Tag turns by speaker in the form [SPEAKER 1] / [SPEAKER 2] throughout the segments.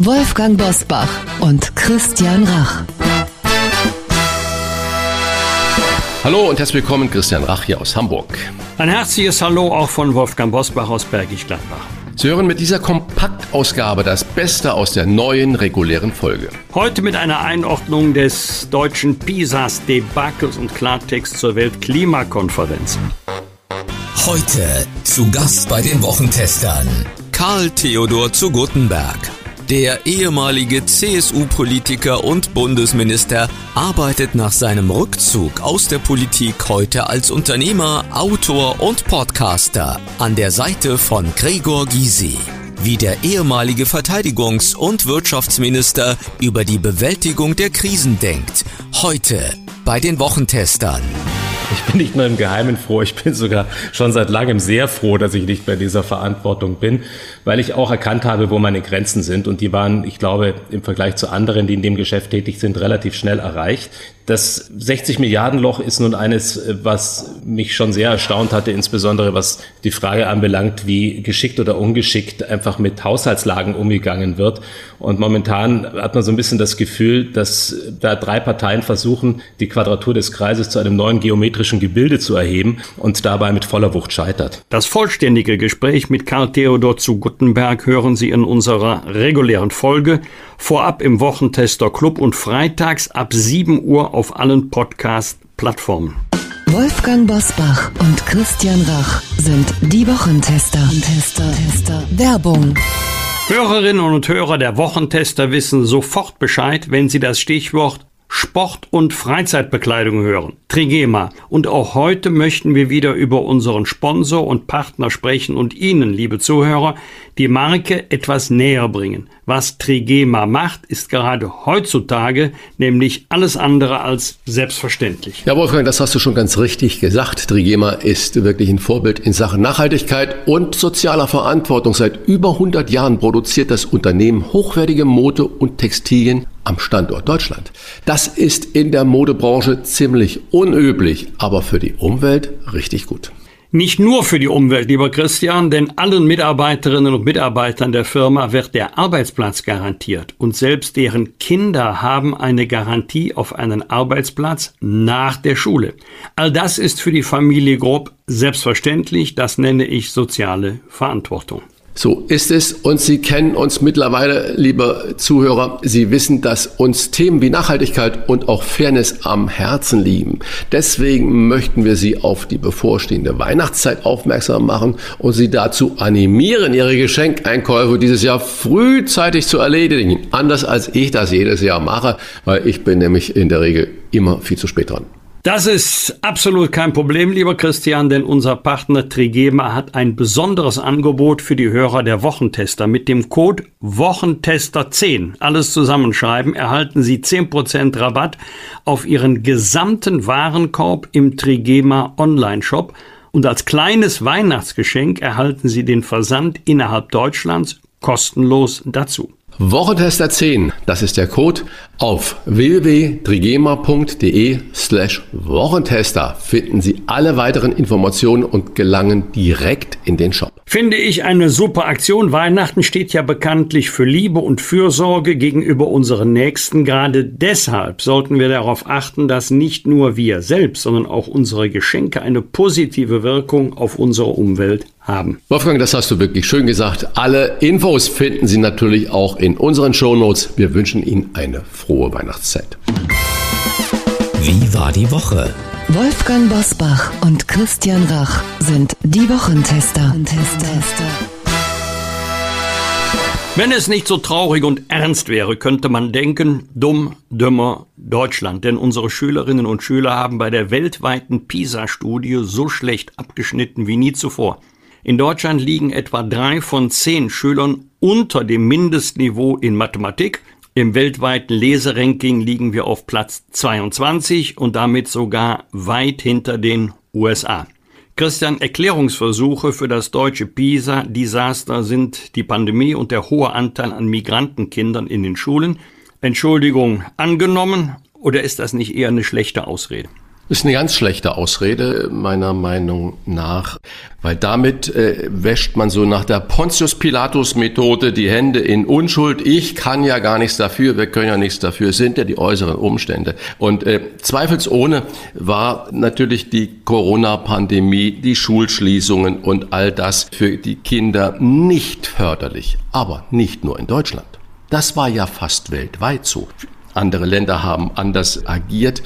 [SPEAKER 1] Wolfgang Bosbach und Christian Rach.
[SPEAKER 2] Hallo und herzlich willkommen, Christian Rach hier aus Hamburg.
[SPEAKER 3] Ein herzliches Hallo auch von Wolfgang Bosbach aus Bergisch Gladbach.
[SPEAKER 2] Sie hören mit dieser Kompaktausgabe das Beste aus der neuen regulären Folge.
[SPEAKER 3] Heute mit einer Einordnung des deutschen PISAs Debakels und Klartext zur Weltklimakonferenz.
[SPEAKER 4] Heute zu Gast bei den Wochentestern Karl Theodor zu Guttenberg. Der ehemalige CSU-Politiker und Bundesminister arbeitet nach seinem Rückzug aus der Politik heute als Unternehmer, Autor und Podcaster an der Seite von Gregor Gysi. Wie der ehemalige Verteidigungs- und Wirtschaftsminister über die Bewältigung der Krisen denkt. Heute bei den Wochentestern.
[SPEAKER 5] Ich bin nicht nur im Geheimen froh, ich bin sogar schon seit langem sehr froh, dass ich nicht bei dieser Verantwortung bin, weil ich auch erkannt habe, wo meine Grenzen sind. Und die waren, ich glaube, im Vergleich zu anderen, die in dem Geschäft tätig sind, relativ schnell erreicht. Das 60 Milliarden Loch ist nun eines, was mich schon sehr erstaunt hatte, insbesondere was die Frage anbelangt, wie geschickt oder ungeschickt einfach mit Haushaltslagen umgegangen wird. Und momentan hat man so ein bisschen das Gefühl, dass da drei Parteien versuchen, die Quadratur des Kreises zu einem neuen geometrischen Gebilde zu erheben und dabei mit voller Wucht scheitert.
[SPEAKER 3] Das vollständige Gespräch mit Karl Theodor zu Guttenberg hören Sie in unserer regulären Folge, vorab im Wochentester Club und freitags ab 7 Uhr auf allen Podcast-Plattformen.
[SPEAKER 1] Wolfgang Bosbach und Christian Rach sind die Wochentester. Tester, Tester. Werbung.
[SPEAKER 3] Hörerinnen und Hörer der Wochentester wissen sofort Bescheid, wenn sie das Stichwort Sport- und Freizeitbekleidung hören. Trigema. Und auch heute möchten wir wieder über unseren Sponsor und Partner sprechen und Ihnen, liebe Zuhörer, die Marke etwas näher bringen. Was Trigema macht, ist gerade heutzutage nämlich alles andere als selbstverständlich.
[SPEAKER 2] Ja, Wolfgang, das hast du schon ganz richtig gesagt. Trigema ist wirklich ein Vorbild in Sachen Nachhaltigkeit und sozialer Verantwortung. Seit über 100 Jahren produziert das Unternehmen hochwertige Mode und Textilien am Standort Deutschland. Das ist in der Modebranche ziemlich unüblich, aber für die Umwelt richtig gut.
[SPEAKER 3] Nicht nur für die Umwelt, lieber Christian, denn allen Mitarbeiterinnen und Mitarbeitern der Firma wird der Arbeitsplatz garantiert und selbst deren Kinder haben eine Garantie auf einen Arbeitsplatz nach der Schule. All das ist für die Familie Grob selbstverständlich, das nenne ich soziale Verantwortung.
[SPEAKER 2] So ist es und Sie kennen uns mittlerweile, liebe Zuhörer. Sie wissen, dass uns Themen wie Nachhaltigkeit und auch Fairness am Herzen liegen. Deswegen möchten wir Sie auf die bevorstehende Weihnachtszeit aufmerksam machen und Sie dazu animieren, Ihre Geschenkeinkäufe dieses Jahr frühzeitig zu erledigen. Anders als ich das jedes Jahr mache, weil ich bin nämlich in der Regel immer viel zu spät dran.
[SPEAKER 3] Das ist absolut kein Problem, lieber Christian, denn unser Partner Trigema hat ein besonderes Angebot für die Hörer der Wochentester. Mit dem Code Wochentester10, alles zusammenschreiben, erhalten Sie 10% Rabatt auf Ihren gesamten Warenkorb im Trigema Online-Shop. Und als kleines Weihnachtsgeschenk erhalten Sie den Versand innerhalb Deutschlands kostenlos dazu.
[SPEAKER 2] Wochentester 10, das ist der Code. Auf www.trigema.de slash Wochentester finden Sie alle weiteren Informationen und gelangen direkt in den Shop.
[SPEAKER 3] Finde ich eine super Aktion. Weihnachten steht ja bekanntlich für Liebe und Fürsorge gegenüber unseren Nächsten. Gerade deshalb sollten wir darauf achten, dass nicht nur wir selbst, sondern auch unsere Geschenke eine positive Wirkung auf unsere Umwelt haben.
[SPEAKER 2] Wolfgang, das hast du wirklich schön gesagt. Alle Infos finden Sie natürlich auch in unseren Shownotes. Wir wünschen Ihnen eine frohe Weihnachtszeit.
[SPEAKER 4] Wie war die Woche?
[SPEAKER 1] Wolfgang Bosbach und Christian Rach sind die Wochentester.
[SPEAKER 3] Wenn es nicht so traurig und ernst wäre, könnte man denken, dumm, dümmer Deutschland. Denn unsere Schülerinnen und Schüler haben bei der weltweiten PISA-Studie so schlecht abgeschnitten wie nie zuvor. In Deutschland liegen etwa drei von zehn Schülern unter dem Mindestniveau in Mathematik Im weltweiten Leseranking liegen wir auf Platz 22 und damit sogar weit hinter den USA. Christian, Erklärungsversuche für das deutsche PISA-Desaster sind die Pandemie und der hohe Anteil an Migrantenkindern in den Schulen. Entschuldigung angenommen oder ist das nicht eher eine schlechte Ausrede?
[SPEAKER 2] Ist eine ganz schlechte Ausrede, meiner Meinung nach, weil damit äh, wäscht man so nach der Pontius Pilatus Methode die Hände in Unschuld. Ich kann ja gar nichts dafür, wir können ja nichts dafür, sind ja die äußeren Umstände. Und äh, zweifelsohne war natürlich die Corona-Pandemie, die Schulschließungen und all das für die Kinder nicht förderlich, aber nicht nur in Deutschland. Das war ja fast weltweit so. Andere Länder haben anders agiert.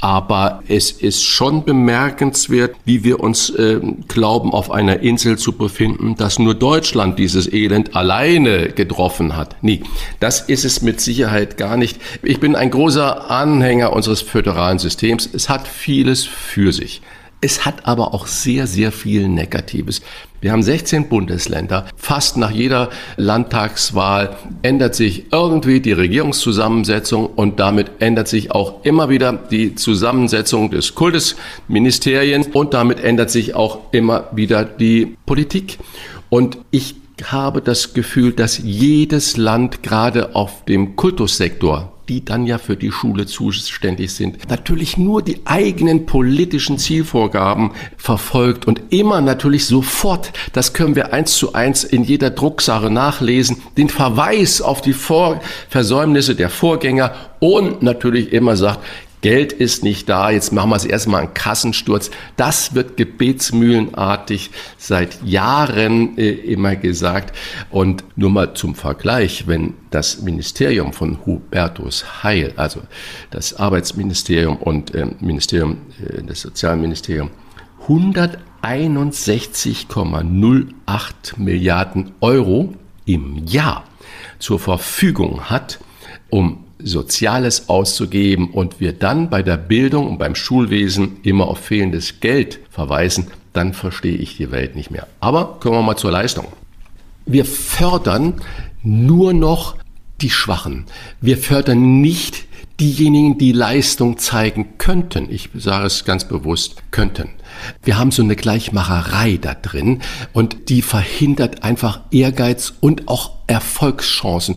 [SPEAKER 2] Aber es ist schon bemerkenswert, wie wir uns äh, glauben, auf einer Insel zu befinden, dass nur Deutschland dieses Elend alleine getroffen hat. Nie. Das ist es mit Sicherheit gar nicht. Ich bin ein großer Anhänger unseres föderalen Systems. Es hat vieles für sich. Es hat aber auch sehr, sehr viel Negatives. Wir haben 16 Bundesländer. Fast nach jeder Landtagswahl ändert sich irgendwie die Regierungszusammensetzung und damit ändert sich auch immer wieder die Zusammensetzung des Kultusministeriens und damit ändert sich auch immer wieder die Politik. Und ich habe das Gefühl, dass jedes Land gerade auf dem Kultussektor die dann ja für die Schule zuständig sind, natürlich nur die eigenen politischen Zielvorgaben verfolgt und immer natürlich sofort, das können wir eins zu eins in jeder Drucksache nachlesen, den Verweis auf die Vor Versäumnisse der Vorgänger und natürlich immer sagt, Geld ist nicht da, jetzt machen wir es erstmal einen Kassensturz. Das wird gebetsmühlenartig seit Jahren äh, immer gesagt. Und nur mal zum Vergleich, wenn das Ministerium von Hubertus Heil, also das Arbeitsministerium und äh, Ministerium, äh, das Sozialministerium, 161,08 Milliarden Euro im Jahr zur Verfügung hat, um Soziales auszugeben und wir dann bei der Bildung und beim Schulwesen immer auf fehlendes Geld verweisen, dann verstehe ich die Welt nicht mehr. Aber kommen wir mal zur Leistung. Wir fördern nur noch die Schwachen. Wir fördern nicht diejenigen, die Leistung zeigen könnten. Ich sage es ganz bewusst, könnten. Wir haben so eine Gleichmacherei da drin und die verhindert einfach Ehrgeiz und auch Erfolgschancen.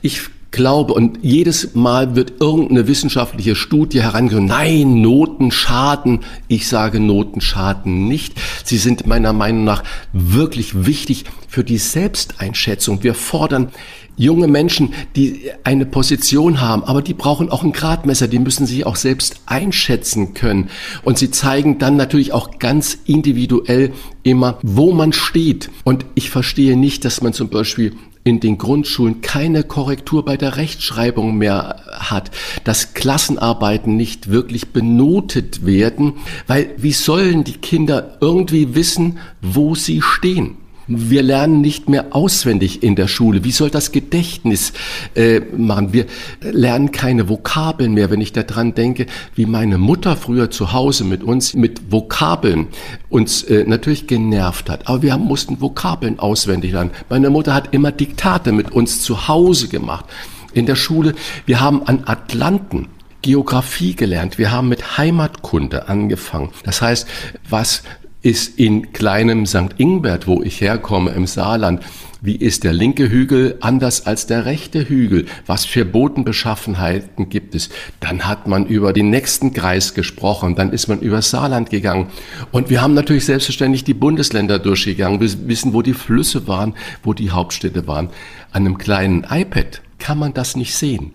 [SPEAKER 2] Ich glaube, und jedes Mal wird irgendeine wissenschaftliche Studie herangezogen, nein, Noten schaden. Ich sage, Noten schaden nicht. Sie sind meiner Meinung nach wirklich wichtig für die Selbsteinschätzung. Wir fordern junge Menschen, die eine Position haben, aber die brauchen auch ein Gradmesser, die müssen sich auch selbst einschätzen können. Und sie zeigen dann natürlich auch ganz individuell immer, wo man steht. Und ich verstehe nicht, dass man zum Beispiel in den Grundschulen keine Korrektur bei der Rechtschreibung mehr hat, dass Klassenarbeiten nicht wirklich benotet werden, weil wie sollen die Kinder irgendwie wissen, wo sie stehen? Wir lernen nicht mehr auswendig in der Schule. Wie soll das Gedächtnis äh, machen? Wir lernen keine Vokabeln mehr. Wenn ich daran denke, wie meine Mutter früher zu Hause mit uns mit Vokabeln uns äh, natürlich genervt hat. Aber wir haben, mussten Vokabeln auswendig lernen. Meine Mutter hat immer Diktate mit uns zu Hause gemacht. In der Schule, wir haben an Atlanten Geografie gelernt. Wir haben mit Heimatkunde angefangen. Das heißt, was ist in kleinem St. Ingbert, wo ich herkomme, im Saarland, wie ist der linke Hügel anders als der rechte Hügel? Was für Bodenbeschaffenheiten gibt es? Dann hat man über den nächsten Kreis gesprochen, dann ist man über Saarland gegangen. Und wir haben natürlich selbstverständlich die Bundesländer durchgegangen. Wir wissen, wo die Flüsse waren, wo die Hauptstädte waren. An einem kleinen iPad kann man das nicht sehen.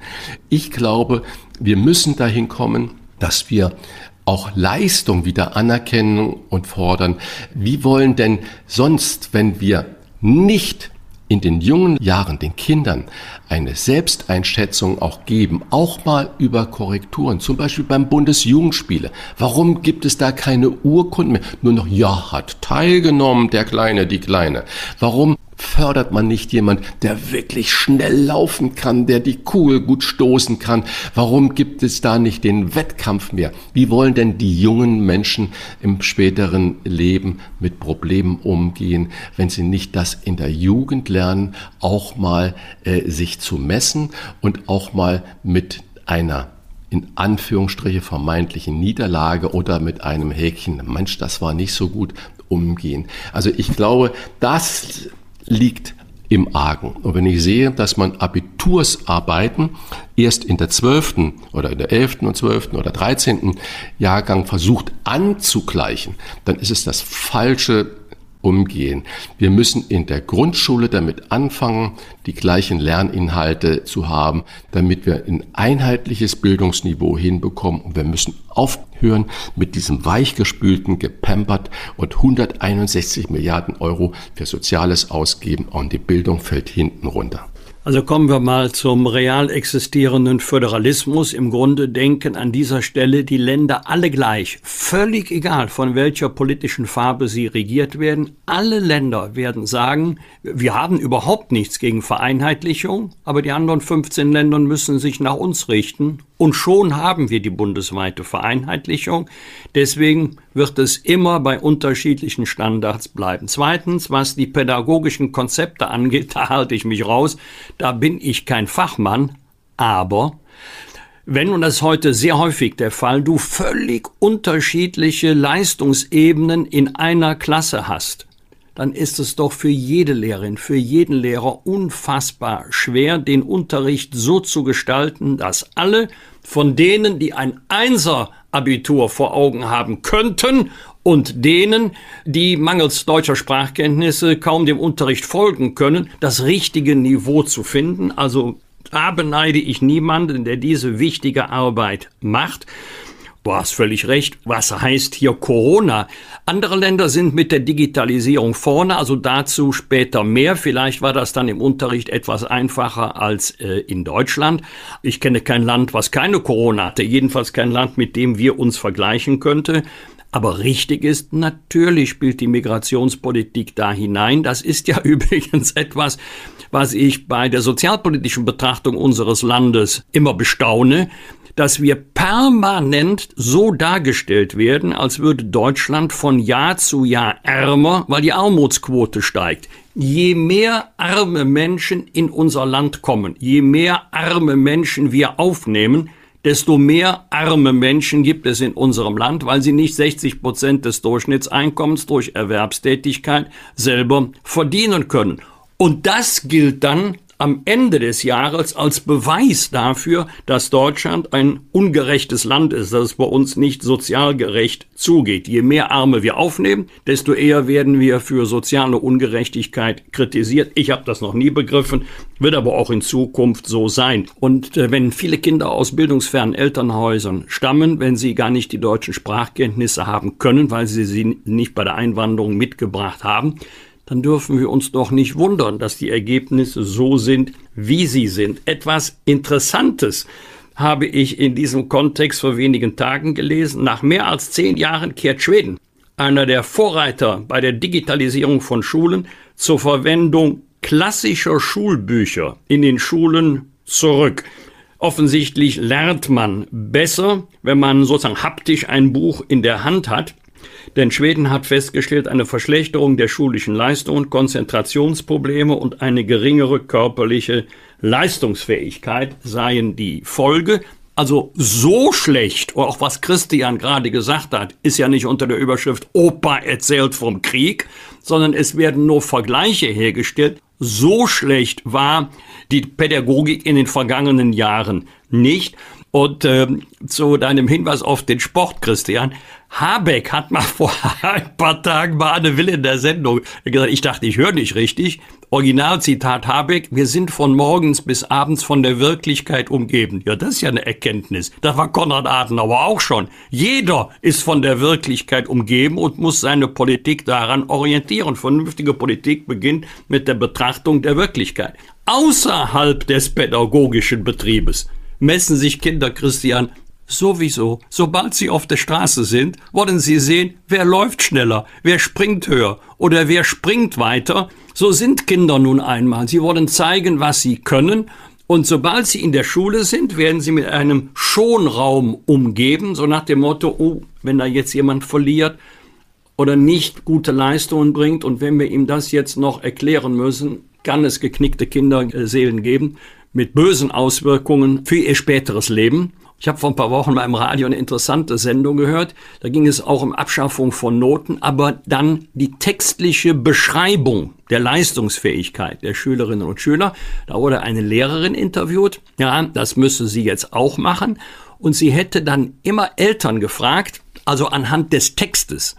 [SPEAKER 2] Ich glaube, wir müssen dahin kommen, dass wir auch Leistung wieder anerkennen und fordern. Wie wollen denn sonst, wenn wir nicht in den jungen Jahren den Kindern eine Selbsteinschätzung auch geben, auch mal über Korrekturen, zum Beispiel beim Bundesjugendspiele. Warum gibt es da keine Urkunden mehr? Nur noch, ja, hat teilgenommen, der Kleine, die Kleine. Warum fördert man nicht jemand, der wirklich schnell laufen kann, der die Kugel gut stoßen kann? Warum gibt es da nicht den Wettkampf mehr? Wie wollen denn die jungen Menschen im späteren Leben mit Problemen umgehen, wenn sie nicht das in der Jugend lernen, auch mal äh, sich zu messen und auch mal mit einer in Anführungsstriche vermeintlichen Niederlage oder mit einem Häkchen, Mensch, das war nicht so gut, umgehen. Also ich glaube, das liegt im Argen. Und wenn ich sehe, dass man Abitursarbeiten erst in der 12. oder in der 11. und 12. oder 13. Jahrgang versucht anzugleichen, dann ist es das falsche umgehen. Wir müssen in der Grundschule damit anfangen, die gleichen Lerninhalte zu haben, damit wir ein einheitliches Bildungsniveau hinbekommen. Und wir müssen aufhören mit diesem weichgespülten, gepampert und 161 Milliarden Euro für Soziales ausgeben und die Bildung fällt hinten runter.
[SPEAKER 3] Also kommen wir mal zum real existierenden Föderalismus. Im Grunde denken an dieser Stelle die Länder alle gleich. Völlig egal, von welcher politischen Farbe sie regiert werden. Alle Länder werden sagen, wir haben überhaupt nichts gegen Vereinheitlichung, aber die anderen 15 Länder müssen sich nach uns richten und schon haben wir die bundesweite Vereinheitlichung. Deswegen wird es immer bei unterschiedlichen Standards bleiben. Zweitens, was die pädagogischen Konzepte angeht, da halte ich mich raus. Da bin ich kein Fachmann. Aber wenn, und das ist heute sehr häufig der Fall, du völlig unterschiedliche Leistungsebenen in einer Klasse hast, dann ist es doch für jede Lehrerin, für jeden Lehrer unfassbar schwer, den Unterricht so zu gestalten, dass alle von denen, die ein Einser-Abitur vor Augen haben könnten und denen, die mangels deutscher Sprachkenntnisse kaum dem Unterricht folgen können, das richtige Niveau zu finden. Also da beneide ich niemanden, der diese wichtige Arbeit macht. Du hast völlig recht. Was heißt hier Corona? Andere Länder sind mit der Digitalisierung vorne, also dazu später mehr. Vielleicht war das dann im Unterricht etwas einfacher als äh, in Deutschland. Ich kenne kein Land, was keine Corona hatte. Jedenfalls kein Land, mit dem wir uns vergleichen könnte. Aber richtig ist, natürlich spielt die Migrationspolitik da hinein. Das ist ja übrigens etwas, was ich bei der sozialpolitischen Betrachtung unseres Landes immer bestaune dass wir permanent so dargestellt werden, als würde Deutschland von Jahr zu Jahr ärmer, weil die Armutsquote steigt. Je mehr arme Menschen in unser Land kommen, je mehr arme Menschen wir aufnehmen, desto mehr arme Menschen gibt es in unserem Land, weil sie nicht 60 Prozent des Durchschnittseinkommens durch Erwerbstätigkeit selber verdienen können. Und das gilt dann am Ende des Jahres als Beweis dafür, dass Deutschland ein ungerechtes Land ist, dass es bei uns nicht sozial gerecht zugeht. Je mehr Arme wir aufnehmen, desto eher werden wir für soziale Ungerechtigkeit kritisiert. Ich habe das noch nie begriffen, wird aber auch in Zukunft so sein. Und äh, wenn viele Kinder aus bildungsfernen Elternhäusern stammen, wenn sie gar nicht die deutschen Sprachkenntnisse haben können, weil sie sie nicht bei der Einwanderung mitgebracht haben, dann dürfen wir uns doch nicht wundern, dass die Ergebnisse so sind, wie sie sind. Etwas Interessantes habe ich in diesem Kontext vor wenigen Tagen gelesen. Nach mehr als zehn Jahren kehrt Schweden, einer der Vorreiter bei der Digitalisierung von Schulen, zur Verwendung klassischer Schulbücher in den Schulen zurück. Offensichtlich lernt man besser, wenn man sozusagen haptisch ein Buch in der Hand hat. Denn Schweden hat festgestellt, eine Verschlechterung der schulischen Leistungen, Konzentrationsprobleme und eine geringere körperliche Leistungsfähigkeit seien die Folge. Also so schlecht, auch was Christian gerade gesagt hat, ist ja nicht unter der Überschrift Opa erzählt vom Krieg, sondern es werden nur Vergleiche hergestellt. So schlecht war die Pädagogik in den vergangenen Jahren nicht. Und äh, zu deinem Hinweis auf den Sport, Christian, Habeck hat mal vor ein paar Tagen mal eine Wille in der Sendung gesagt, ich dachte, ich höre nicht richtig. Originalzitat Habeck, wir sind von morgens bis abends von der Wirklichkeit umgeben. Ja, das ist ja eine Erkenntnis. Das war Konrad Adenauer auch schon. Jeder ist von der Wirklichkeit umgeben und muss seine Politik daran orientieren. Vernünftige Politik beginnt mit der Betrachtung der Wirklichkeit. Außerhalb des pädagogischen Betriebes messen sich Kinder, Christian, Sowieso, sobald sie auf der Straße sind, wollen sie sehen, wer läuft schneller, wer springt höher oder wer springt weiter. So sind Kinder nun einmal. Sie wollen zeigen, was sie können. Und sobald sie in der Schule sind, werden sie mit einem Schonraum umgeben, so nach dem Motto, oh, wenn da jetzt jemand verliert oder nicht gute Leistungen bringt und wenn wir ihm das jetzt noch erklären müssen, kann es geknickte Kinderseelen geben mit bösen Auswirkungen für ihr späteres Leben. Ich habe vor ein paar Wochen beim Radio eine interessante Sendung gehört. Da ging es auch um Abschaffung von Noten, aber dann die textliche Beschreibung der Leistungsfähigkeit der Schülerinnen und Schüler. Da wurde eine Lehrerin interviewt. Ja, das müsse sie jetzt auch machen. Und sie hätte dann immer Eltern gefragt, also anhand des Textes,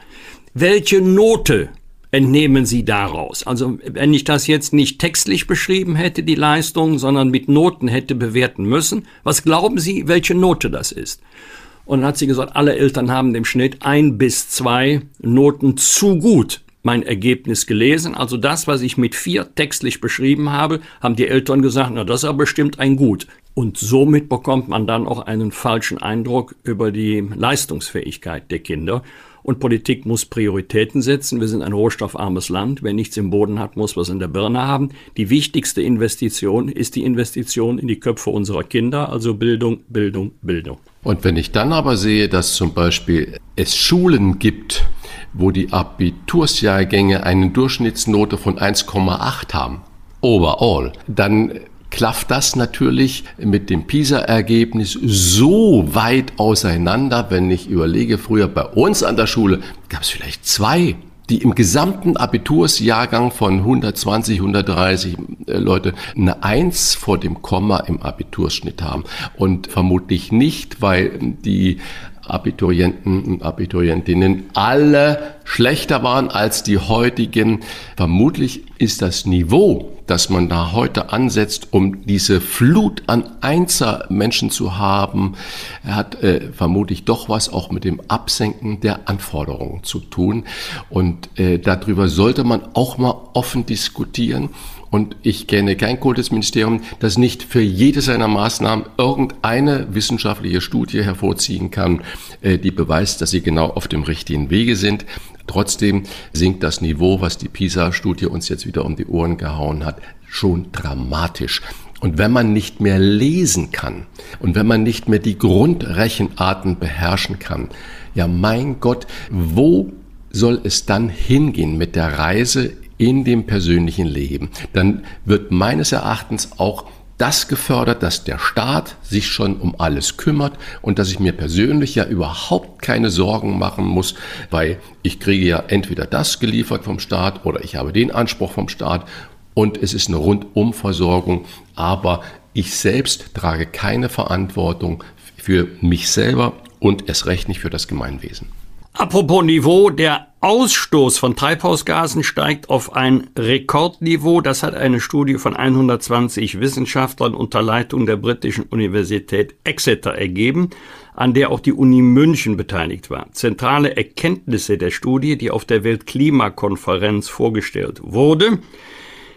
[SPEAKER 3] welche Note entnehmen Sie daraus? Also wenn ich das jetzt nicht textlich beschrieben hätte, die Leistung, sondern mit Noten hätte bewerten müssen, was glauben Sie, welche Note das ist? Und dann hat sie gesagt, alle Eltern haben im Schnitt ein bis zwei Noten zu gut mein Ergebnis gelesen. Also das, was ich mit vier textlich beschrieben habe, haben die Eltern gesagt, na, das ist aber bestimmt ein Gut. Und somit bekommt man dann auch einen falschen Eindruck über die Leistungsfähigkeit der Kinder. Und Politik muss Prioritäten setzen. Wir sind ein rohstoffarmes Land. Wer nichts im Boden hat, muss was in der Birne haben. Die wichtigste Investition ist die Investition in die Köpfe unserer Kinder, also Bildung, Bildung, Bildung.
[SPEAKER 2] Und wenn ich dann aber sehe, dass zum Beispiel es Schulen gibt, wo die Abitursjahrgänge eine Durchschnittsnote von 1,8 haben, overall, dann klafft das natürlich mit dem PISA-Ergebnis so weit auseinander, wenn ich überlege, früher bei uns an der Schule gab es vielleicht zwei die im gesamten Abitursjahrgang von 120, 130 äh, Leute eine Eins vor dem Komma im Abiturschnitt haben. Und vermutlich nicht, weil die Abiturienten und Abiturientinnen alle schlechter waren als die heutigen. Vermutlich ist das Niveau, das man da heute ansetzt, um diese Flut an Einser-Menschen zu haben, hat äh, vermutlich doch was auch mit dem Absenken der Anforderungen zu tun. Und äh, darüber sollte man auch mal offen diskutieren. Und ich kenne kein Kultusministerium, das nicht für jede seiner Maßnahmen irgendeine wissenschaftliche Studie hervorziehen kann, äh, die beweist, dass sie genau auf dem richtigen Wege sind. Trotzdem sinkt das Niveau, was die PISA-Studie uns jetzt wieder um die Ohren gehauen hat, schon dramatisch. Und wenn man nicht mehr lesen kann und wenn man nicht mehr die Grundrechenarten beherrschen kann, ja mein Gott, wo soll es dann hingehen mit der Reise in dem persönlichen Leben, dann wird meines Erachtens auch das gefördert, dass der Staat sich schon um alles kümmert und dass ich mir persönlich ja überhaupt keine Sorgen machen muss, weil ich kriege ja entweder das geliefert vom Staat oder ich habe den Anspruch vom Staat und es ist eine Rundumversorgung, aber ich selbst trage keine Verantwortung für mich selber und erst recht nicht für das Gemeinwesen.
[SPEAKER 3] Apropos Niveau, der Ausstoß von Treibhausgasen steigt auf ein Rekordniveau. Das hat eine Studie von 120 Wissenschaftlern unter Leitung der britischen Universität Exeter ergeben, an der auch die Uni München beteiligt war. Zentrale Erkenntnisse der Studie, die auf der Weltklimakonferenz vorgestellt wurde.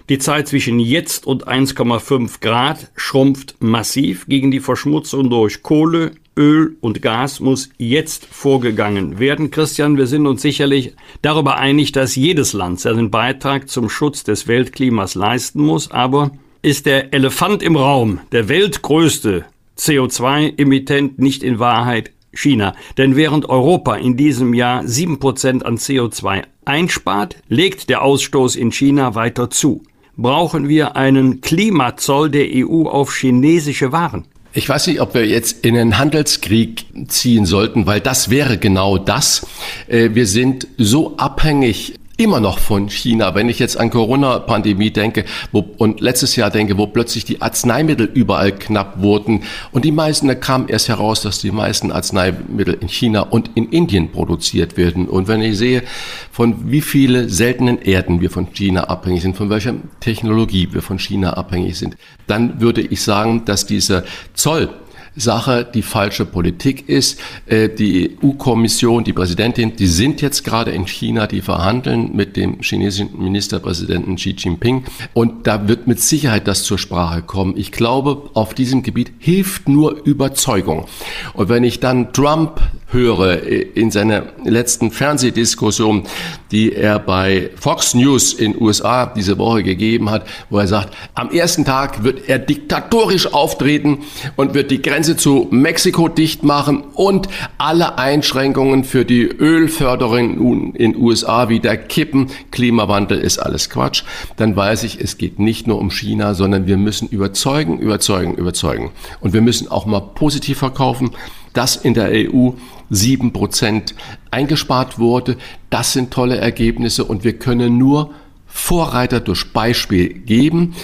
[SPEAKER 3] Die Zeit zwischen jetzt und 1,5 Grad schrumpft massiv gegen die Verschmutzung durch Kohle, Öl und Gas muss jetzt vorgegangen werden. Christian, wir sind uns sicherlich darüber einig, dass jedes Land seinen Beitrag zum Schutz des Weltklimas leisten muss. Aber ist der Elefant im Raum, der weltgrößte CO2-Emittent, nicht in Wahrheit China? Denn während Europa in diesem Jahr sieben Prozent an CO2 einspart, legt der Ausstoß in China weiter zu. Brauchen wir einen Klimazoll der EU auf chinesische Waren?
[SPEAKER 2] Ich weiß nicht, ob wir jetzt in einen Handelskrieg ziehen sollten, weil das wäre genau das. Äh, wir sind so abhängig immer noch von China. Wenn ich jetzt an Corona-Pandemie denke wo, und letztes Jahr denke, wo plötzlich die Arzneimittel überall knapp wurden und die meisten, da kam erst heraus, dass die meisten Arzneimittel in China und in Indien produziert werden. Und wenn ich sehe, von wie viele seltenen Erden wir von China abhängig sind, von welcher Technologie wir von China abhängig sind, dann würde ich sagen, dass dieser Zoll Sache die falsche Politik ist. Äh, die EU-Kommission, die Präsidentin, die sind jetzt gerade in China, die verhandeln mit dem chinesischen Ministerpräsidenten Xi Jinping. Und da wird mit Sicherheit das zur Sprache kommen. Ich glaube, auf diesem Gebiet hilft nur Überzeugung. Und wenn ich dann Trump höre äh, in seiner letzten Fernsehdiskussion, die er bei Fox News in USA diese Woche gegeben hat, wo er sagt, am ersten Tag wird er diktatorisch auftreten und wird die Grenze zu Mexiko dicht machen und alle Einschränkungen für die Ölförderung in USA wieder kippen. Klimawandel ist alles Quatsch. Dann weiß ich, es geht nicht nur um China, sondern wir müssen überzeugen, überzeugen, überzeugen. Und wir müssen auch mal positiv verkaufen dass in der EU sieben Prozent eingespart wurde. Das sind tolle Ergebnisse und wir können nur Vorreiter durch Beispiel geben.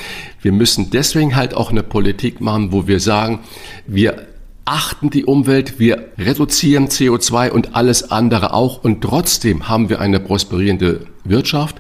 [SPEAKER 2] Wir müssen deswegen halt auch eine Politik machen, wo wir sagen, wir achten die Umwelt, wir reduzieren CO2 und alles andere auch und trotzdem haben wir eine prosperierende Wirtschaft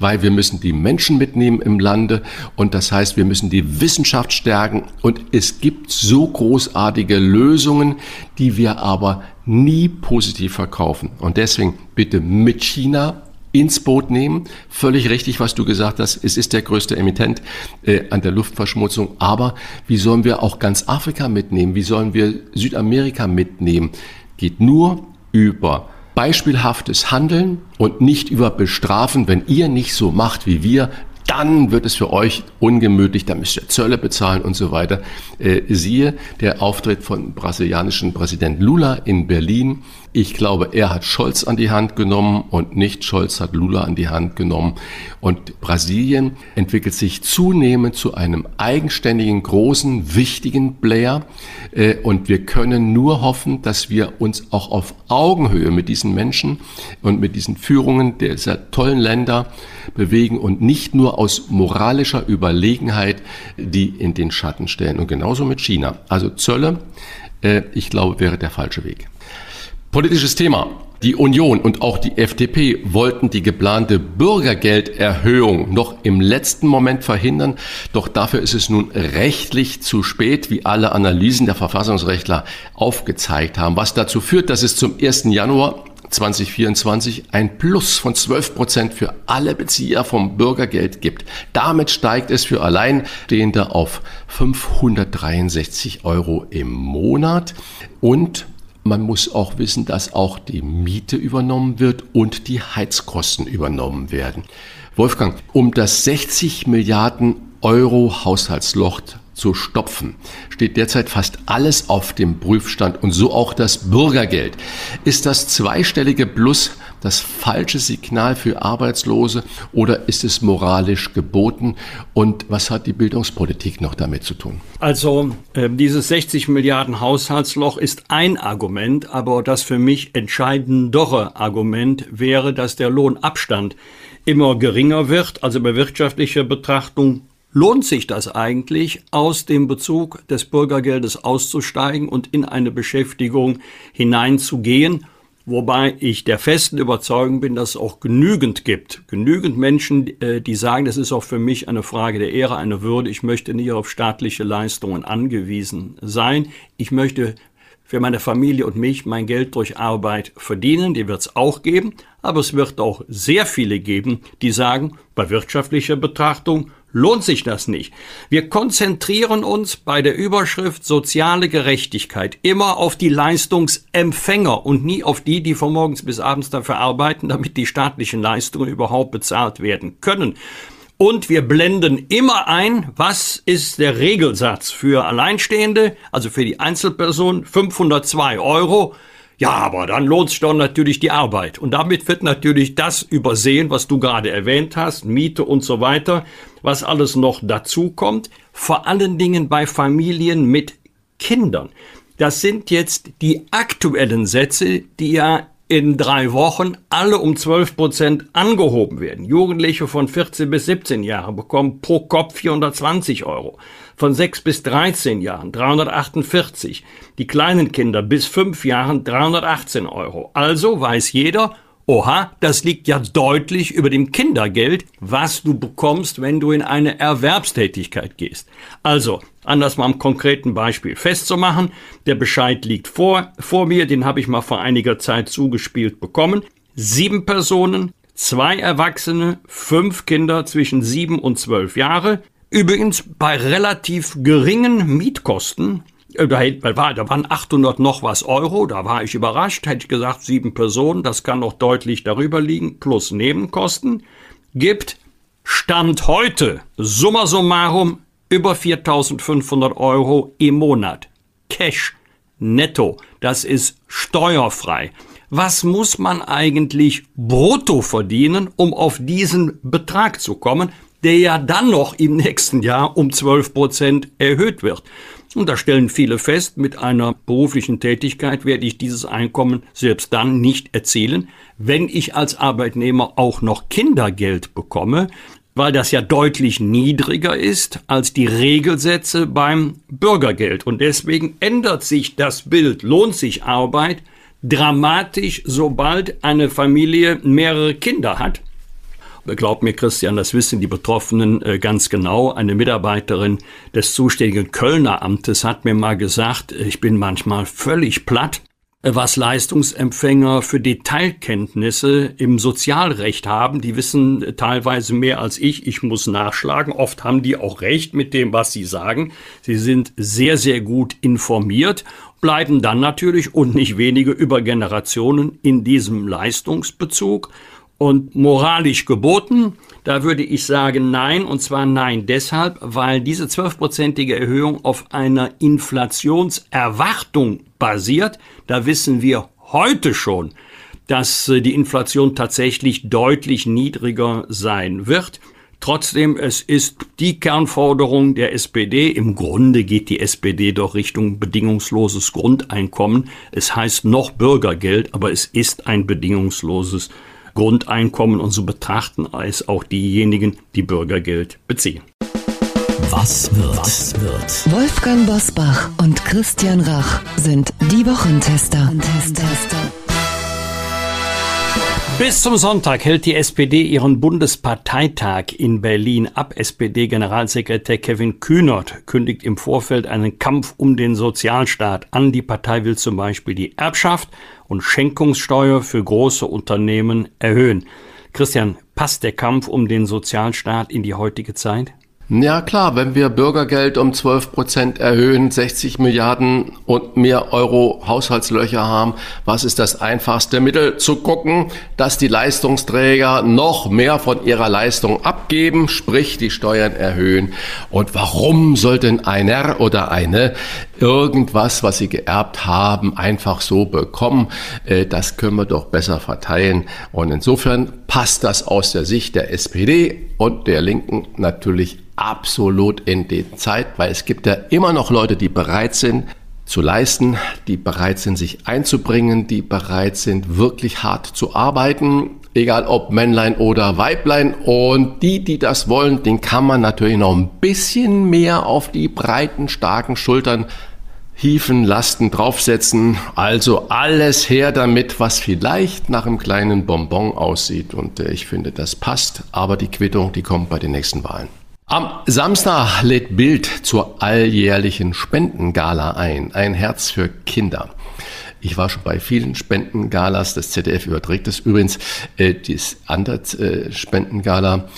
[SPEAKER 2] weil wir müssen die Menschen mitnehmen im Lande und das heißt, wir müssen die Wissenschaft stärken und es gibt so großartige Lösungen, die wir aber nie positiv verkaufen. Und deswegen bitte mit China ins Boot nehmen. Völlig richtig, was du gesagt hast. Es ist der größte Emittent äh, an der Luftverschmutzung. Aber wie sollen wir auch ganz Afrika mitnehmen? Wie sollen wir Südamerika mitnehmen? Geht nur über beispielhaftes Handeln und nicht über Bestrafen, wenn ihr nicht so macht wie wir, dann wird es für euch ungemütlich, dann müsst ihr Zölle bezahlen und so weiter. Äh, siehe der Auftritt von brasilianischen Präsident Lula in Berlin ich glaube, er hat Scholz an die Hand genommen und nicht Scholz hat Lula an die Hand genommen. Und Brasilien entwickelt sich zunehmend zu einem eigenständigen, großen, wichtigen Player. Äh, und wir können nur hoffen, dass wir uns auch auf Augenhöhe mit diesen Menschen und mit diesen Führungen dieser tollen Länder bewegen und nicht nur aus moralischer Überlegenheit die in den Schatten stellen. Und genauso mit China. Also Zölle, äh, ich glaube, wäre der falsche Weg. Politisches Thema. Die Union und auch die FDP wollten die geplante Bürgergelderhöhung noch im letzten Moment verhindern. Doch dafür ist es nun rechtlich zu spät, wie alle Analysen der Verfassungsrechtler aufgezeigt haben. Was dazu führt, dass es zum 1. Januar 2024 ein Plus von 12 Prozent für alle Bezieher vom Bürgergeld gibt. Damit steigt es für Alleinstehende auf 563 Euro im Monat und man muss auch wissen, dass auch die Miete übernommen wird und die Heizkosten übernommen werden. Wolfgang, um das 60 Milliarden Euro Haushaltsloch zu stopfen, steht derzeit fast alles auf dem Prüfstand und so auch das Bürgergeld. Ist das zweistellige Plus das falsche Signal für Arbeitslose oder ist es moralisch geboten? Und was hat die Bildungspolitik noch damit zu tun?
[SPEAKER 3] Also äh, dieses 60 Milliarden Haushaltsloch ist ein Argument, aber das für mich entscheidendere Argument wäre, dass der Lohnabstand immer geringer wird. Also bei wirtschaftlicher Betrachtung lohnt sich das eigentlich, aus dem Bezug des Bürgergeldes auszusteigen und in eine Beschäftigung hineinzugehen? Wobei ich der festen Überzeugung bin, dass es auch genügend gibt, genügend Menschen, äh, die sagen, das ist auch für mich eine Frage der Ehre, eine Würde. Ich möchte nicht auf staatliche Leistungen angewiesen sein. Ich möchte für meine Familie und mich mein Geld durch Arbeit verdienen. Die wird es auch geben. Aber es wird auch sehr viele geben, die sagen, bei wirtschaftlicher Betrachtung lohnt sich das nicht. Wir konzentrieren uns bei der Überschrift soziale Gerechtigkeit immer auf die Leistungsempfänger und nie auf die, die von morgens bis abends dafür arbeiten, damit die staatlichen Leistungen überhaupt bezahlt werden können. Und wir blenden immer ein, was ist der Regelsatz für Alleinstehende, also für die Einzelperson, 502 Euro. Ja, aber dann lohnt sich doch natürlich die Arbeit. Und damit wird natürlich das übersehen, was du gerade erwähnt hast, Miete und so weiter, was alles noch dazu kommt. Vor allen Dingen bei Familien mit Kindern. Das sind jetzt die aktuellen Sätze, die ja in drei Wochen alle um 12 Prozent angehoben werden. Jugendliche von 14 bis 17 Jahren bekommen pro Kopf 420 Euro. Von 6 bis 13 Jahren 348. Die kleinen Kinder bis 5 Jahren 318 Euro. Also weiß jeder, Oha, das liegt ja deutlich über dem Kindergeld, was du bekommst, wenn du in eine Erwerbstätigkeit gehst. Also, anders mal am konkreten Beispiel festzumachen, der Bescheid liegt vor, vor mir, den habe ich mal vor einiger Zeit zugespielt bekommen. Sieben Personen, zwei Erwachsene, fünf Kinder zwischen sieben und zwölf Jahre. Übrigens bei relativ geringen Mietkosten, äh, da, waren 800 noch was Euro, da war ich überrascht, hätte ich gesagt, sieben Personen, das kann noch deutlich darüber liegen, plus Nebenkosten, gibt Stand heute, summa summarum, über 4500 Euro im Monat. Cash, netto, das ist steuerfrei. Was muss man eigentlich brutto verdienen, um auf diesen Betrag zu kommen, der ja dann noch im nächsten Jahr um 12 Prozent erhöht wird? Und da stellen viele fest, mit einer beruflichen Tätigkeit werde ich dieses Einkommen selbst dann nicht erzielen, wenn ich als Arbeitnehmer auch noch Kindergeld bekomme, weil das ja deutlich niedriger ist als die Regelsätze beim Bürgergeld. Und deswegen ändert sich das Bild, lohnt sich Arbeit dramatisch, sobald eine Familie mehrere Kinder hat Glaub mir, Christian, das wissen die Betroffenen äh, ganz genau. Eine Mitarbeiterin des zuständigen Kölner Amtes hat mir mal gesagt, ich bin manchmal völlig platt, was Leistungsempfänger für Detailkenntnisse im Sozialrecht haben. Die wissen teilweise mehr als ich. Ich muss nachschlagen. Oft haben die auch recht mit dem, was sie sagen. Sie sind sehr, sehr gut informiert, bleiben dann natürlich und nicht wenige über Generationen in diesem Leistungsbezug und moralisch geboten? Da würde ich sagen nein, und zwar nein deshalb, weil diese zwölfprozentige Erhöhung auf einer Inflationserwartung basiert. Da wissen wir heute schon, dass äh, die Inflation tatsächlich deutlich niedriger sein wird. Trotzdem, es ist die Kernforderung der SPD. Im Grunde geht die SPD doch Richtung bedingungsloses Grundeinkommen. Es heißt noch Bürgergeld, aber es ist ein bedingungsloses Grundeinkommen und so betrachten es auch diejenigen, die Bürgergeld beziehen.
[SPEAKER 1] Was wird? Was wird? Wolfgang Bosbach und Christian Rach sind die Wochentester.
[SPEAKER 3] Bis zum Sonntag hält die SPD ihren Bundesparteitag in Berlin ab. SPD-Generalsekretär Kevin Kühnert kündigt im Vorfeld einen Kampf um den Sozialstaat an. Die Partei will zum Beispiel die Erbschaft und Schenkungssteuer für große Unternehmen erhöhen. Christian, passt der Kampf um den Sozialstaat in die heutige Zeit?
[SPEAKER 2] Ja klar, wenn wir Bürgergeld um 12 Prozent erhöhen, 60 Milliarden und mehr Euro Haushaltslöcher haben, was ist das einfachste Mittel? Zu gucken, dass die Leistungsträger noch mehr von ihrer Leistung abgeben, sprich die Steuern erhöhen. Und warum sollten einer oder eine irgendwas, was sie geerbt haben, einfach so bekommen? Äh, das können wir doch besser verteilen. Und insofern passt das aus der Sicht der SPD und der Linken natürlich absolut in die Zeit, weil es gibt ja immer noch Leute, die bereit sind zu leisten, die bereit sind, sich einzubringen, die bereit sind, wirklich hart zu arbeiten, egal ob Männlein oder Weiblein. Und die, die das wollen, den kann man natürlich noch ein bisschen mehr auf die breiten, starken Schultern hieven, Lasten draufsetzen. Also alles her damit, was vielleicht nach einem kleinen Bonbon aussieht. Und äh, ich finde, das passt. Aber die Quittung, die kommt bei den nächsten Wahlen. Am Samstag lädt Bild zur alljährlichen Spendengala ein. Ein Herz für Kinder. Ich war schon bei vielen Spendengalas. Das ZDF überträgt es übrigens. Äh, das andere äh, Spendengala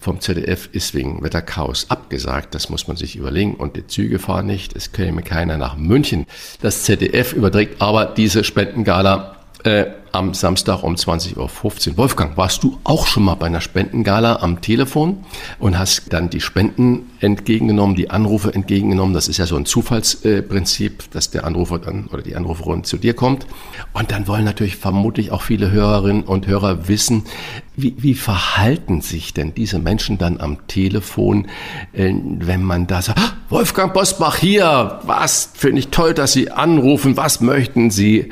[SPEAKER 2] vom ZDF ist wegen Wetterchaos abgesagt. Das muss man sich überlegen. Und die Züge fahren nicht. Es käme keiner nach München. Das ZDF überträgt aber diese Spendengala äh, am Samstag um 20.15 Uhr. Wolfgang, warst du auch schon mal bei einer Spendengala am Telefon und hast dann die Spenden entgegengenommen, die Anrufe entgegengenommen? Das ist ja so ein Zufallsprinzip, dass der Anrufer dann oder die Anruferin zu dir kommt. Und dann wollen natürlich vermutlich auch viele Hörerinnen und Hörer wissen, wie, wie verhalten sich denn diese Menschen dann am Telefon, äh, wenn man da sagt, ah, Wolfgang Bosbach hier, was finde ich toll, dass Sie anrufen, was möchten Sie?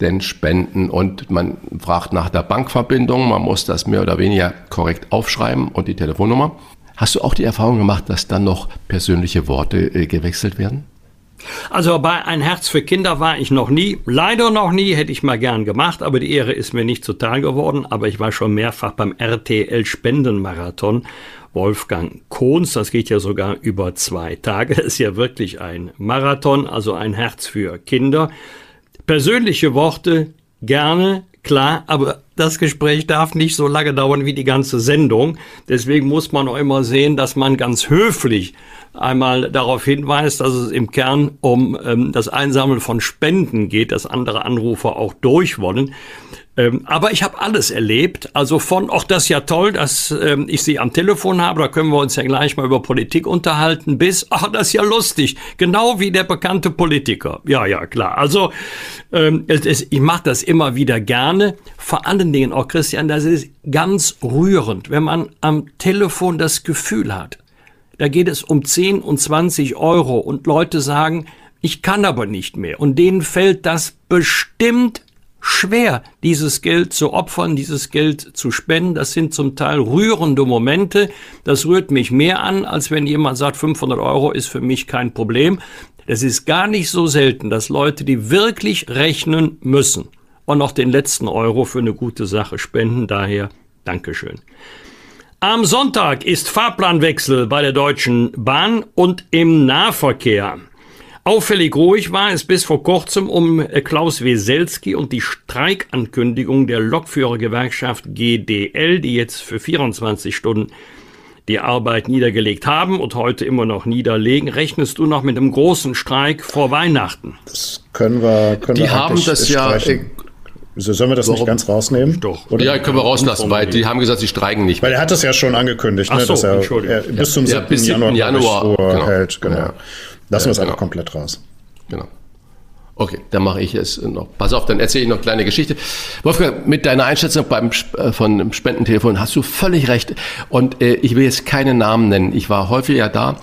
[SPEAKER 2] Denn spenden und man fragt nach der Bankverbindung, man muss das mehr oder weniger korrekt aufschreiben und die Telefonnummer. Hast du auch die Erfahrung gemacht, dass dann noch persönliche Worte äh, gewechselt werden?
[SPEAKER 3] Also bei Ein Herz für Kinder war ich noch nie, leider noch nie, hätte ich mal gern gemacht, aber die Ehre ist mir nicht zuteil geworden. Aber ich war schon mehrfach beim RTL Spendenmarathon. Wolfgang Kohns, das geht ja sogar über zwei Tage. Das ist ja wirklich ein Marathon, also ein Herz für Kinder. Persönliche Worte gerne, klar, aber das Gespräch darf nicht so lange dauern wie die ganze Sendung. Deswegen muss man auch immer sehen, dass man ganz höflich einmal darauf hinweist, dass es im Kern um ähm, das Einsammeln von Spenden geht, dass andere Anrufer auch durch wollen. Ähm, aber ich habe alles erlebt. Also von, auch das ist ja toll, dass ähm, ich Sie am Telefon habe, da können wir uns ja gleich mal über Politik unterhalten, bis, ach, das ist ja lustig, genau wie der bekannte Politiker. Ja, ja, klar. Also ähm, es, es, ich mache das immer wieder gerne. Vor allen Dingen auch, Christian, das ist ganz rührend, wenn man am Telefon das Gefühl hat, da geht es um 10 und 20 Euro und Leute sagen, ich kann aber nicht mehr. Und denen fällt das bestimmt schwer, dieses Geld zu opfern, dieses Geld zu spenden. Das sind zum Teil rührende Momente. Das rührt mich mehr an, als wenn jemand sagt, 500 Euro ist für mich kein Problem. Es ist gar nicht so selten, dass Leute, die wirklich rechnen müssen und noch den letzten Euro für eine gute Sache spenden. Daher Dankeschön. Am Sonntag ist Fahrplanwechsel bei der Deutschen Bahn und im Nahverkehr. Auffällig ruhig war es bis vor kurzem um Klaus Weselski und die Streikankündigung der Lokführergewerkschaft GDL, die jetzt für 24 Stunden die Arbeit niedergelegt haben und heute immer noch niederlegen. Rechnest du noch mit einem großen Streik vor Weihnachten?
[SPEAKER 6] Das können wir. Können
[SPEAKER 2] die
[SPEAKER 6] wir
[SPEAKER 2] haben das ja. Äh,
[SPEAKER 6] Wieso sollen wir das Warum? nicht ganz rausnehmen?
[SPEAKER 2] Doch. Oder? Ja, können wir rauslassen, weil die haben gesagt, sie streiken nicht.
[SPEAKER 6] Weil er hat das ja schon angekündigt, ne, so, dass er, er bis zum 7. Ja, bis Januar, Januar genau. hält. Genau. Ja. Lassen wir es genau. einfach komplett raus.
[SPEAKER 2] Genau. Okay, dann mache ich es noch. Pass auf, dann erzähle ich noch eine kleine Geschichte. Wolfgang, mit deiner Einschätzung beim äh, von dem Spendentelefon hast du völlig recht. Und äh, ich will jetzt keine Namen nennen. Ich war häufiger da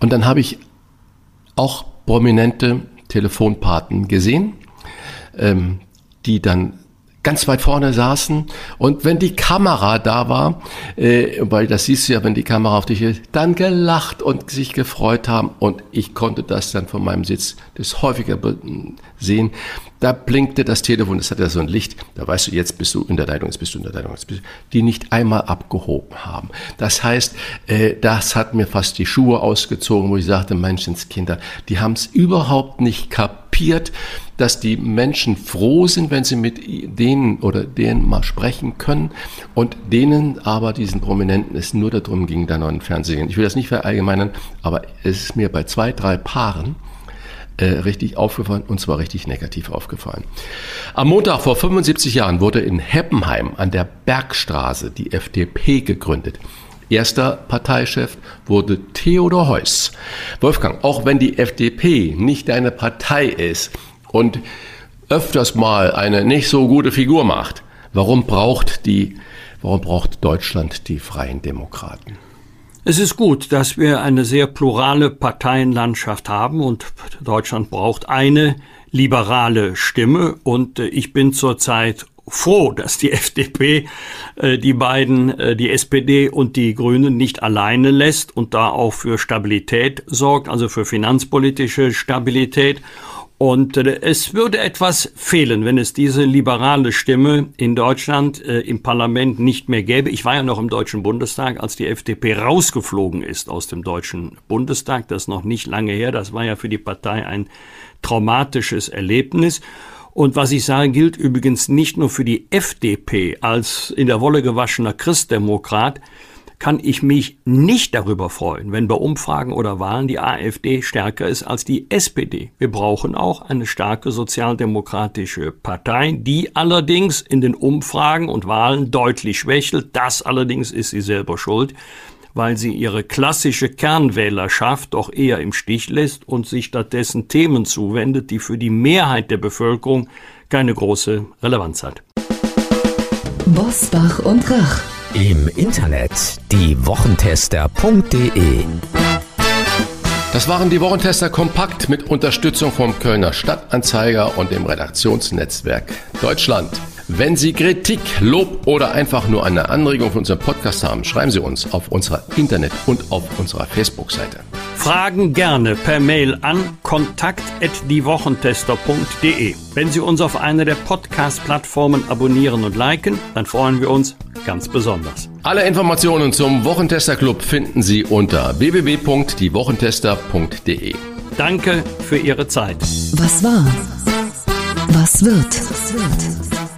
[SPEAKER 2] und dann habe ich auch prominente Telefonpaten gesehen, ähm, die dann ganz weit vorne saßen und wenn die Kamera da war, äh, weil das siehst du ja, wenn die Kamera auf dich ist, dann gelacht und sich gefreut haben und ich konnte das dann von meinem Sitz das häufiger sehen. Da blinkte das Telefon, das hatte ja so ein Licht, da weißt du, jetzt bist du in der Leitung, jetzt bist du in der Leitung, jetzt bist du, die nicht einmal abgehoben haben. Das heißt, äh, das hat mir fast die Schuhe ausgezogen, wo ich sagte, Menschenskinder, die haben es überhaupt nicht kapiert, dass die Menschen froh sind, wenn sie mit denen oder denen mal sprechen können und denen aber diesen Prominenten es nur darum ging, noch ein Fernsehen. Ich will das nicht verallgemeinern, aber es ist mir bei zwei, drei Paaren äh, richtig aufgefallen und zwar richtig negativ aufgefallen. Am Montag vor 75 Jahren wurde in Heppenheim an der Bergstraße die FDP gegründet. Erster Parteichef wurde Theodor Heuss. Wolfgang, auch wenn die FDP nicht deine Partei ist, und öfters mal eine nicht so gute Figur macht, warum braucht die, warum braucht Deutschland die Freien Demokraten?
[SPEAKER 3] Es ist gut, dass wir eine sehr plurale Parteienlandschaft haben und Deutschland braucht eine liberale Stimme und äh, ich bin zurzeit froh, dass die FDP äh, die beiden, äh, die SPD und die Grünen nicht alleine lässt und da auch für Stabilität sorgt, also für finanzpolitische Stabilität. Und äh, es würde etwas fehlen, wenn es diese liberale Stimme in Deutschland äh, im Parlament nicht mehr gäbe. Ich war ja noch im Deutschen Bundestag, als die FDP rausgeflogen ist aus dem Deutschen Bundestag. Das ist noch nicht lange her. Das war ja für die Partei ein traumatisches Erlebnis. Und was ich sage, gilt übrigens nicht nur für die FDP als in der Wolle gewaschener Christdemokrat, kann ich mich nicht darüber freuen, wenn bei Umfragen oder Wahlen die AfD stärker ist als die SPD. Wir brauchen auch eine starke sozialdemokratische Partei, die allerdings in den Umfragen und Wahlen deutlich schwächelt. Das allerdings ist sie selber schuld weil sie ihre klassische Kernwählerschaft doch eher im Stich lässt und sich stattdessen Themen zuwendet, die für die Mehrheit der Bevölkerung keine große Relevanz hat.
[SPEAKER 1] Bosbach und Rach
[SPEAKER 4] im Internet diewochentester.de
[SPEAKER 2] Das waren die Wochentester kompakt mit Unterstützung vom Kölner Stadtanzeiger und dem Redaktionsnetzwerk Deutschland. Wenn Sie Kritik, Lob oder einfach nur eine Anregung für unseren Podcast haben, schreiben Sie uns auf unserer Internet- und auf unserer Facebook-Seite.
[SPEAKER 3] Fragen gerne per Mail an kontakt@diewochentester.de. Wenn Sie uns auf einer der Podcast-Plattformen abonnieren und liken, dann freuen wir uns ganz besonders.
[SPEAKER 2] Alle Informationen zum Wochentester Club finden Sie unter www.diewochentester.de.
[SPEAKER 3] Danke für Ihre Zeit.
[SPEAKER 1] Was war? Was wird?